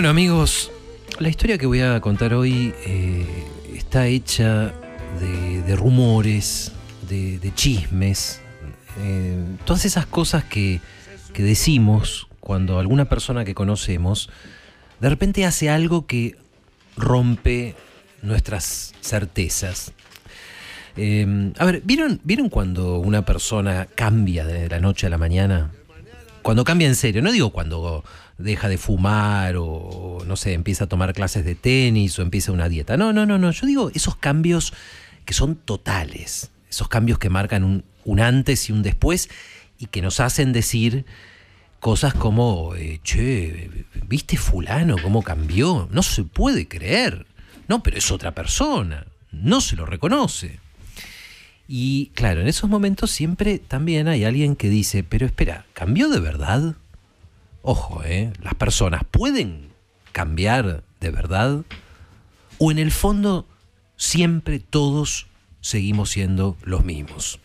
Bueno amigos, la historia que voy a contar hoy eh, está hecha de, rumores, de, chismes, eh, todas esas cosas que, que decimos cuando alguna persona que conocemos de repente hace algo que rompe nuestras certezas. Eh, a ver, ¿vieron, ¿vieron cuando una persona cambia de la noche a la mañana? Cuando cambia en serio, no digo cuando deja de fumar o, no sé, empieza a tomar clases de tenis o empieza una dieta. No, no, no, no. Yo digo esos cambios que son totales. Esos cambios que marcan un, antes y un después y que nos hacen decir cosas como, eh, che, ¿viste fulano cómo cambió? No se puede creer. No, pero es otra persona. No se lo reconoce. Y claro, en esos momentos siempre también hay alguien que dice, pero espera, ¿cambió de verdad? Ojo, ¿eh? Las personas pueden cambiar de verdad o en el fondo siempre todos seguimos siendo los mismos.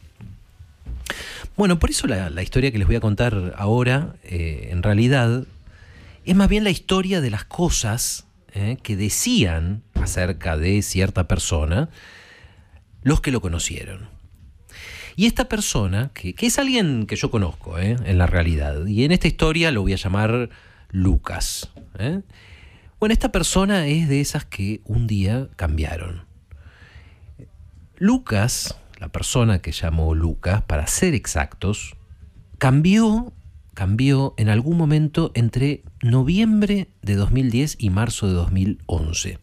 Bueno, por eso la, historia que les voy a contar ahora, eh, en realidad, es más bien la historia de las cosas eh, que decían acerca de cierta persona los que lo conocieron. Y esta persona, que, es alguien que yo conozco eh, en la realidad, y en esta historia lo voy a llamar Lucas. Eh. Bueno, esta persona es de esas que un día cambiaron. Lucas, la persona que llamó Lucas, para ser exactos, cambió, cambió en algún momento entre noviembre de 2010 y marzo de 2011.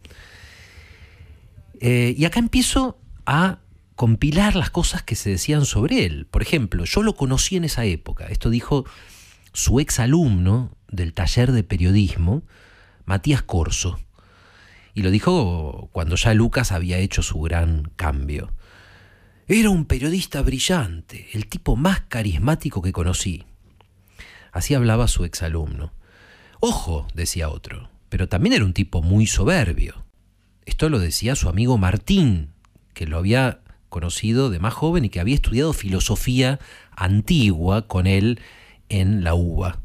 Eh, y acá empiezo a compilar las cosas que se decían sobre él. Por ejemplo, yo lo conocí en esa época. Esto dijo su ex alumno del taller de periodismo, Matías Corso. Y lo dijo cuando ya Lucas había hecho su gran cambio. Era un periodista brillante, el tipo más carismático que conocí. Así hablaba su ex alumno. Ojo, decía otro, pero también era un tipo muy soberbio. Esto lo decía su amigo Martín, que lo había conocido de más joven y que había estudiado filosofía antigua con él en la UBA.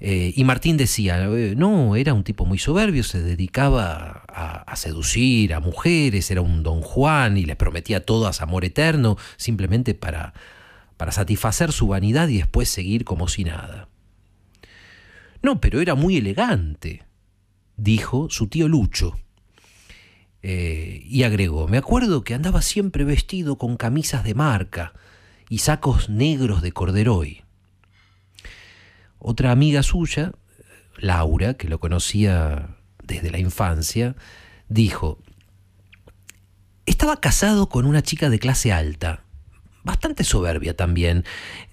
Eh, y Martín decía, eh, no, era un tipo muy soberbio, se dedicaba a, seducir a mujeres, era un don Juan y les prometía todas amor eterno, simplemente para, para satisfacer su vanidad y después seguir como si nada. No, pero era muy elegante, dijo su tío Lucho. Eh, y agregó, me acuerdo que andaba siempre vestido con camisas de marca y sacos negros de corderoy. Otra amiga suya, Laura, que lo conocía desde la infancia, dijo, estaba casado con una chica de clase alta, bastante soberbia también.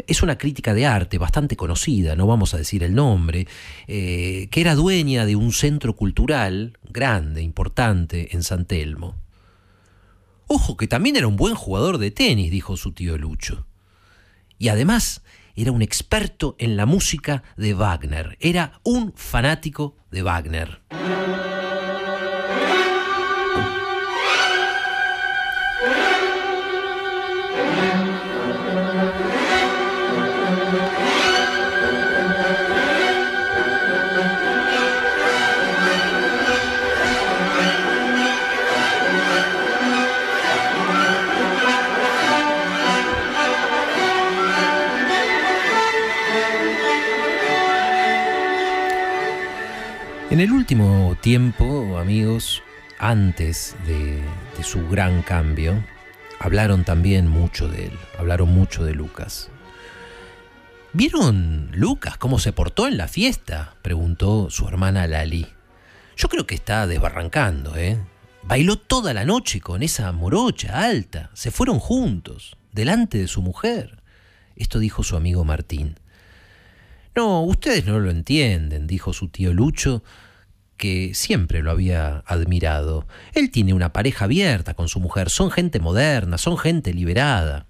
Es una crítica de arte bastante conocida, no vamos a decir el nombre, eh, que era dueña de un centro cultural grande, importante, en San Telmo. Ojo, que también era un buen jugador de tenis, dijo su tío Lucho. Y además era un experto en la música de Wagner, era un fanático de Wagner. En el último tiempo, amigos, antes de, su gran cambio, hablaron también mucho de él, hablaron mucho de Lucas. ¿Vieron Lucas cómo se portó en la fiesta? preguntó su hermana Lali. Yo creo que está desbarrancando, ¿eh? Bailó toda la noche con esa morocha alta. Se fueron juntos, delante de su mujer. Esto dijo su amigo Martín. No, ustedes no lo entienden, dijo su tío Lucho, que siempre lo había admirado. Él tiene una pareja abierta con su mujer, son gente moderna, son gente liberada.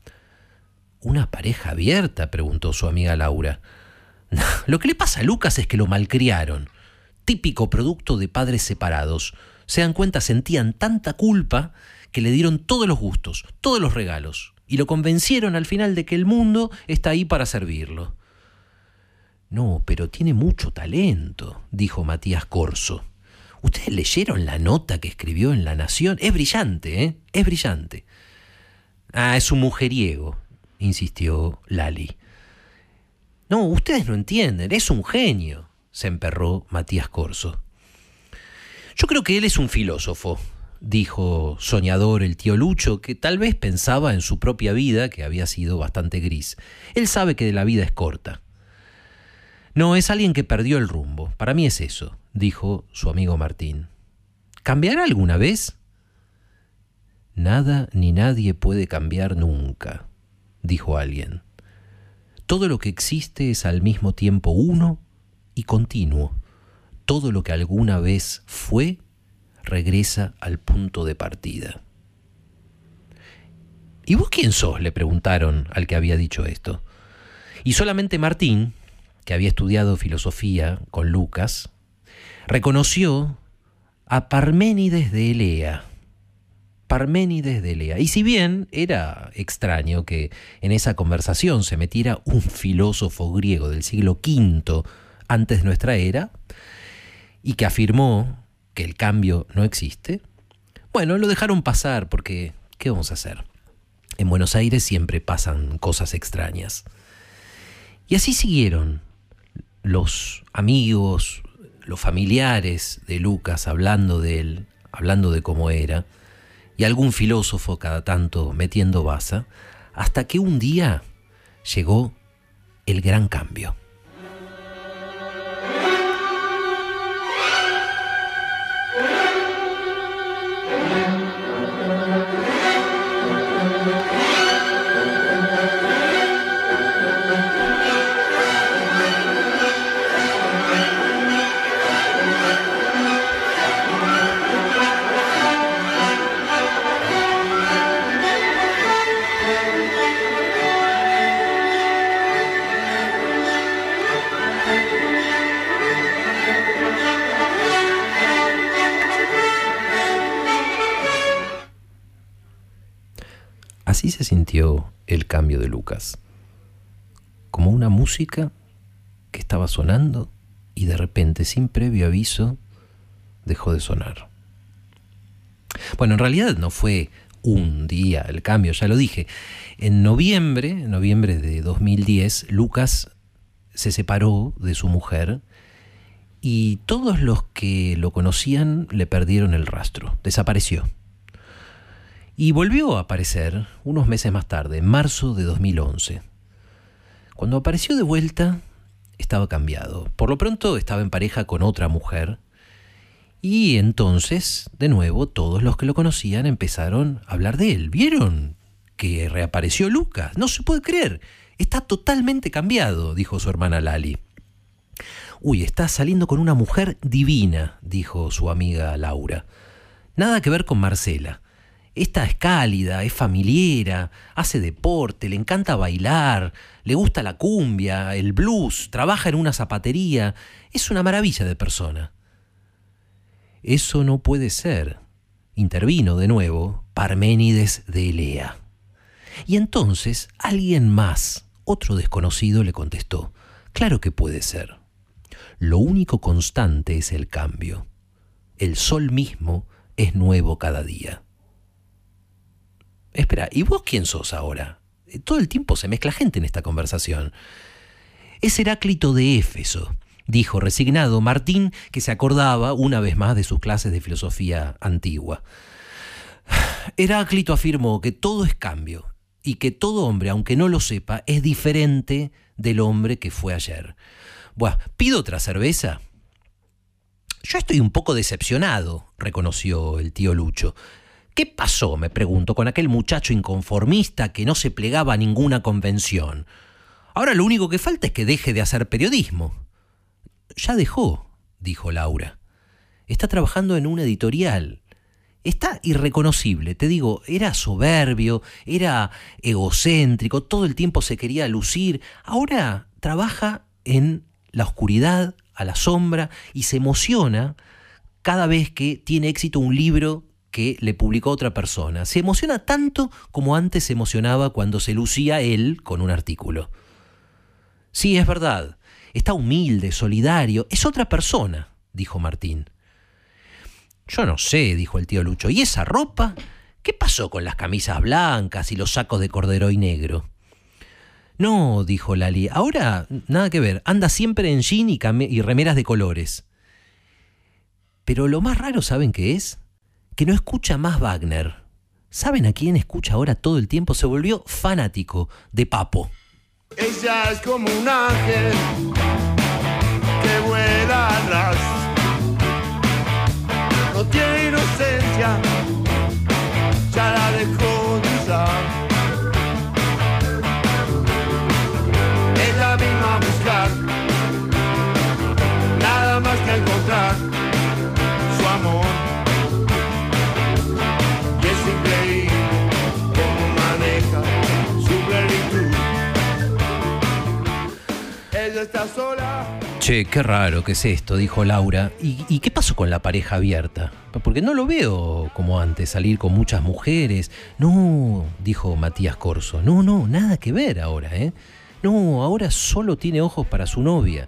¿Una pareja abierta? preguntó su amiga Laura. Lo que le pasa a Lucas es que lo malcriaron. Típico producto de padres separados. Se dan cuenta, sentían tanta culpa que le dieron todos los gustos, todos los regalos, y lo convencieron al final de que el mundo está ahí para servirlo. No, pero tiene mucho talento, dijo Matías Corso. ¿Ustedes leyeron la nota que escribió en La Nación? Es brillante, ¿eh? Es brillante. Ah, es un mujeriego, insistió Lali. No, ustedes no entienden, es un genio, se emperró Matías Corso. Yo creo que él es un filósofo, dijo soñador el tío Lucho, que tal vez pensaba en su propia vida, que había sido bastante gris. Él sabe que la vida es corta. No, es alguien que perdió el rumbo. Para mí es eso, dijo su amigo Martín. ¿Cambiará alguna vez? Nada ni nadie puede cambiar nunca, dijo alguien. Todo lo que existe es al mismo tiempo uno y continuo. Todo lo que alguna vez fue regresa al punto de partida. ¿Y vos quién sos? le preguntaron al que había dicho esto. Y solamente Martín, que había estudiado filosofía con Lucas, reconoció a Parménides de Elea, Parménides de Lea. Y si bien era extraño que en esa conversación se metiera un filósofo griego del siglo V antes de nuestra era, y que afirmó que el cambio no existe, bueno, lo dejaron pasar porque, ¿qué vamos a hacer? En Buenos Aires siempre pasan cosas extrañas. Y así siguieron los amigos, los familiares de Lucas hablando de él, hablando de cómo era, y algún filósofo cada tanto metiendo baza, hasta que un día llegó el gran cambio. Así se sintió el cambio de Lucas, como una música que estaba sonando y de repente, sin previo aviso, dejó de sonar. Bueno, en realidad no fue un día el cambio, ya lo dije. En noviembre, en noviembre de 2010, Lucas se separó de su mujer y todos los que lo conocían le perdieron el rastro, desapareció. Y volvió a aparecer unos meses más tarde, en marzo de 2011. Cuando apareció de vuelta, estaba cambiado. Por lo pronto estaba en pareja con otra mujer. Y entonces, de nuevo, todos los que lo conocían empezaron a hablar de él. ¿Vieron que reapareció Lucas? No se puede creer. Está totalmente cambiado, dijo su hermana Lali. Uy, está saliendo con una mujer divina, dijo su amiga Laura. Nada que ver con Marcela. Esta es cálida, es familiera, hace deporte, le encanta bailar, le gusta la cumbia, el blues, trabaja en una zapatería, es una maravilla de persona. Eso no puede ser, intervino de nuevo Parménides de Elea. Y entonces alguien más, otro desconocido, le contestó, claro que puede ser. Lo único constante es el cambio. El sol mismo es nuevo cada día. Espera, ¿y vos quién sos ahora? Eh, todo el tiempo se mezcla gente en esta conversación. Es Heráclito de Éfeso, dijo resignado Martín, que se acordaba una vez más de sus clases de filosofía antigua. Heráclito afirmó que todo es cambio y que todo hombre, aunque no lo sepa, es diferente del hombre que fue ayer. Bueno, ¿pido otra cerveza? Yo estoy un poco decepcionado, reconoció el tío Lucho. ¿Qué pasó, me pregunto, con aquel muchacho inconformista que no se plegaba a ninguna convención? Ahora lo único que falta es que deje de hacer periodismo. Ya dejó, dijo Laura. Está trabajando en una editorial. Está irreconocible, te digo, era soberbio, era egocéntrico, todo el tiempo se quería lucir. Ahora trabaja en la oscuridad, a la sombra, y se emociona cada vez que tiene éxito un libro que le publicó otra persona. Se emociona tanto como antes se emocionaba cuando se lucía él con un artículo. Sí, es verdad. está humilde, solidario, es otra persona, dijo Martín. Yo no sé, dijo el tío Lucho, ¿y esa ropa? ¿Qué pasó con las camisas blancas y los sacos de cordero y negro? No, dijo Lali, ahora nada que ver, anda siempre en jean y, y remeras de colores. Pero lo más raro, ¿saben qué es? Que no escucha más Wagner. ¿Saben a quién escucha ahora todo el tiempo? Se volvió fanático de Papo. Ella es como un ángel que vuela atrás. No tiene inocencia, ya la dejó sola. Che, qué raro que es esto, dijo Laura. ¿Y, ¿Y, qué pasó con la pareja abierta? Porque no lo veo como antes, salir con muchas mujeres. No, dijo Matías Corso. No, no, nada que ver ahora, ¿eh? No, ahora solo tiene ojos para su novia.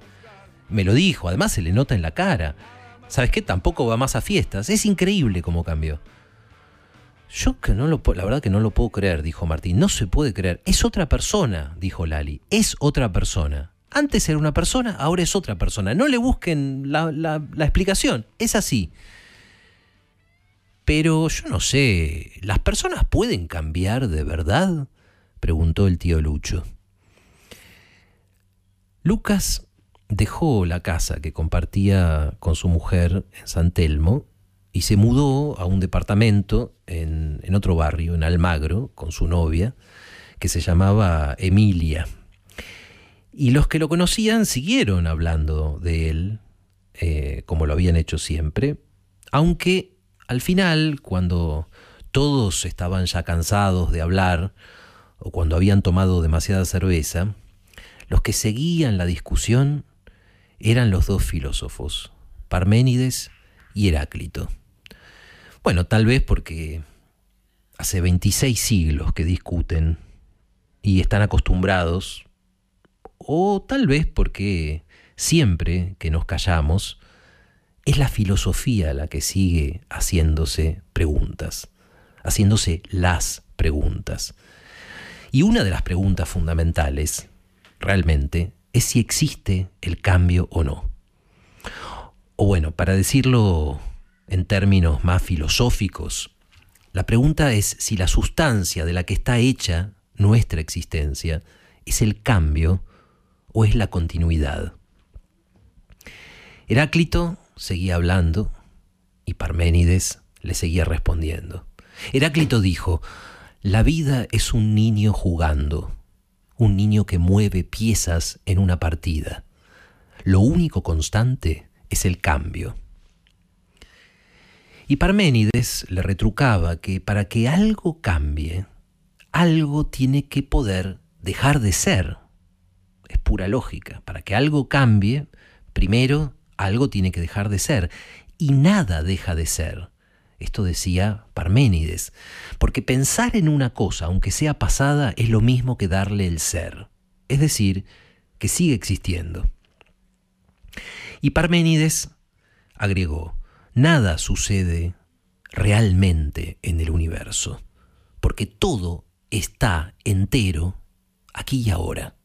Me lo dijo, además se le nota en la cara. ¿Sabes qué? Tampoco va más a fiestas. Es increíble cómo cambió. Yo que no lo la verdad que no lo puedo creer, dijo Martín. No se puede creer. Es otra persona, dijo Lali. Es otra persona. Antes era una persona, ahora es otra persona. No le busquen la, la, explicación. Es así. Pero yo no sé, ¿las personas pueden cambiar de verdad? preguntó el tío Lucho. Lucas dejó la casa que compartía con su mujer en San Telmo y se mudó a un departamento en, en otro barrio, en Almagro, con su novia, que se llamaba Emilia. Y los que lo conocían siguieron hablando de él, eh, como lo habían hecho siempre, aunque al final, cuando todos estaban ya cansados de hablar, o cuando habían tomado demasiada cerveza, los que seguían la discusión eran los dos filósofos, Parménides y Heráclito. Bueno, tal vez porque hace 26 siglos que discuten y están acostumbrados o tal vez porque siempre que nos callamos, es la filosofía la que sigue haciéndose preguntas, haciéndose las preguntas. Y una de las preguntas fundamentales, realmente, es si existe el cambio o no. O bueno, para decirlo en términos más filosóficos, la pregunta es si la sustancia de la que está hecha nuestra existencia es el cambio o es la continuidad? Heráclito seguía hablando y Parménides le seguía respondiendo. Heráclito dijo, la vida es un niño jugando, un niño que mueve piezas en una partida. Lo único constante es el cambio. Y Parménides le retrucaba que para que algo cambie, algo tiene que poder dejar de ser pura lógica. Para que algo cambie, primero algo tiene que dejar de ser. Y nada deja de ser. Esto decía Parménides. Porque pensar en una cosa, aunque sea pasada, es lo mismo que darle el ser. Es decir, que sigue existiendo. Y Parménides agregó, nada sucede realmente en el universo, porque todo está entero aquí y ahora.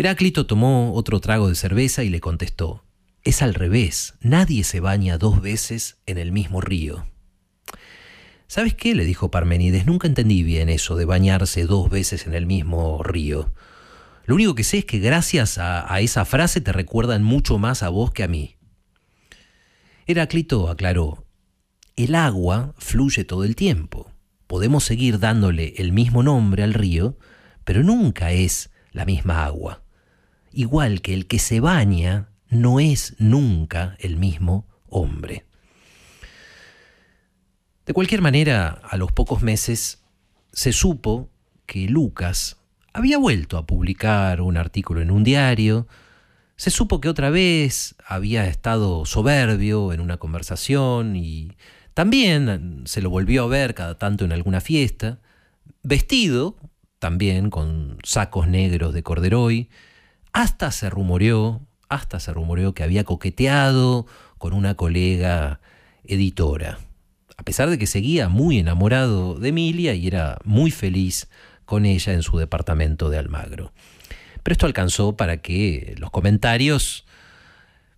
Heráclito tomó otro trago de cerveza y le contestó, es al revés, nadie se baña dos veces en el mismo río. ¿Sabes qué? le dijo Parmenides, nunca entendí bien eso de bañarse dos veces en el mismo río. Lo único que sé es que gracias a, a esa frase te recuerdan mucho más a vos que a mí. Heráclito aclaró, el agua fluye todo el tiempo. Podemos seguir dándole el mismo nombre al río, pero nunca es la misma agua igual que el que se baña no es nunca el mismo hombre. De cualquier manera, a los pocos meses se supo que Lucas había vuelto a publicar un artículo en un diario, se supo que otra vez había estado soberbio en una conversación y también se lo volvió a ver cada tanto en alguna fiesta, vestido también con sacos negros de corderoy, Hasta se rumoreó, hasta se rumoreó que había coqueteado con una colega editora. A pesar de que seguía muy enamorado de Emilia y era muy feliz con ella en su departamento de Almagro. Pero esto alcanzó para que los comentarios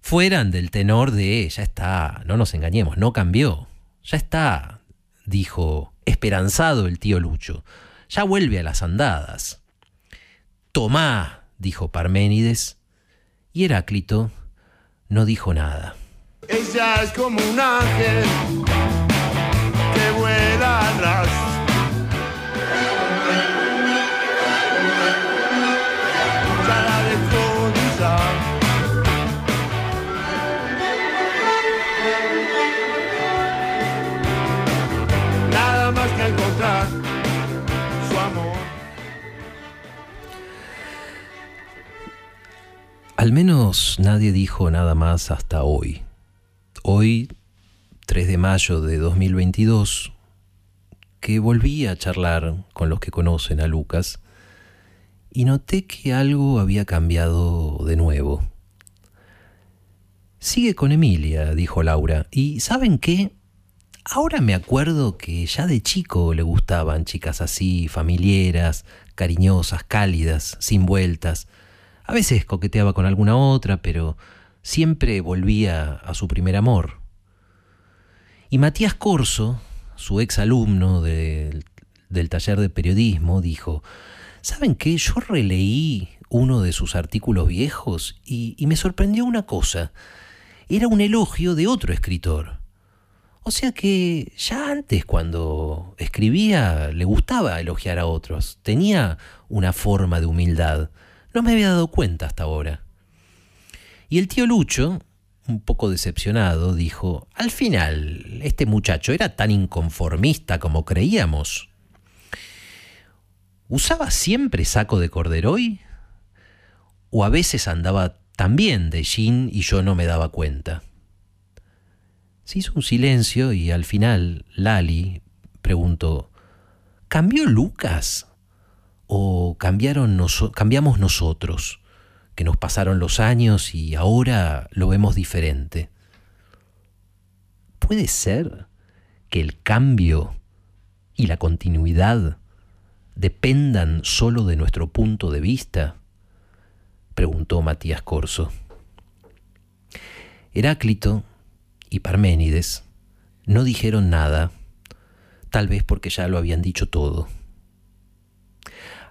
fueran del tenor de ya está, no nos engañemos, no cambió, ya está, dijo esperanzado el tío Lucho, ya vuelve a las andadas. Tomá, dijo Parménides, y Heráclito no dijo nada. Ella es como un ángel que vuela atrás. La. Nada más que encontrar Al menos nadie dijo nada más hasta hoy. Hoy, 3 de mayo de 2022, que volví a charlar con los que conocen a Lucas y noté que algo había cambiado de nuevo. Sigue con Emilia, dijo Laura, y ¿saben qué? Ahora me acuerdo que ya de chico le gustaban chicas así, familiares, cariñosas, cálidas, sin vueltas. A veces coqueteaba con alguna otra, pero siempre volvía a su primer amor. Y Matías Corso, su ex alumno del, taller de periodismo, dijo, ¿saben qué? Yo releí uno de sus artículos viejos y me sorprendió una cosa. Era un elogio de otro escritor. O sea que ya antes cuando escribía le gustaba elogiar a otros, tenía una forma de humildad. No me había dado cuenta hasta ahora. Y el tío Lucho, un poco decepcionado, dijo, al final, este muchacho era tan inconformista como creíamos. ¿Usaba siempre saco de corderoy? ¿O a veces andaba también de jean y yo no me daba cuenta? Se hizo un silencio y al final Lali preguntó, ¿cambió Lucas? ¿O cambiaron cambiamos nosotros? Que nos pasaron los años y ahora lo vemos diferente. ¿Puede ser que el cambio y la continuidad dependan solo de nuestro punto de vista? Preguntó Matías Corso. Heráclito y Parménides no dijeron nada, tal vez porque ya lo habían dicho todo.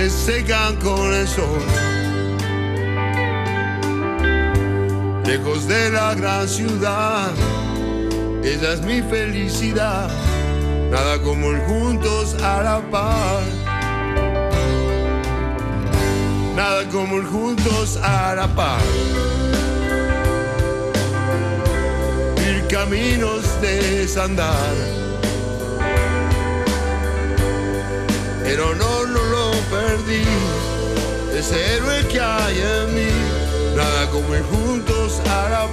Se secan con el sol. Lejos de la gran ciudad, esa es mi felicidad. Nada como el juntos a la par. Nada como el juntos a la par. Ir caminos de desandar. Perdí. Ese héroe que hay en mí, nada como ir juntos a la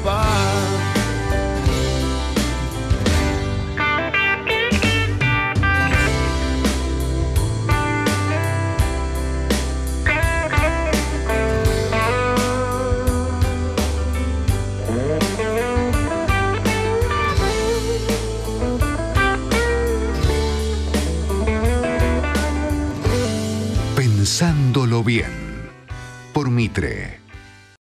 bien. Por Mitre.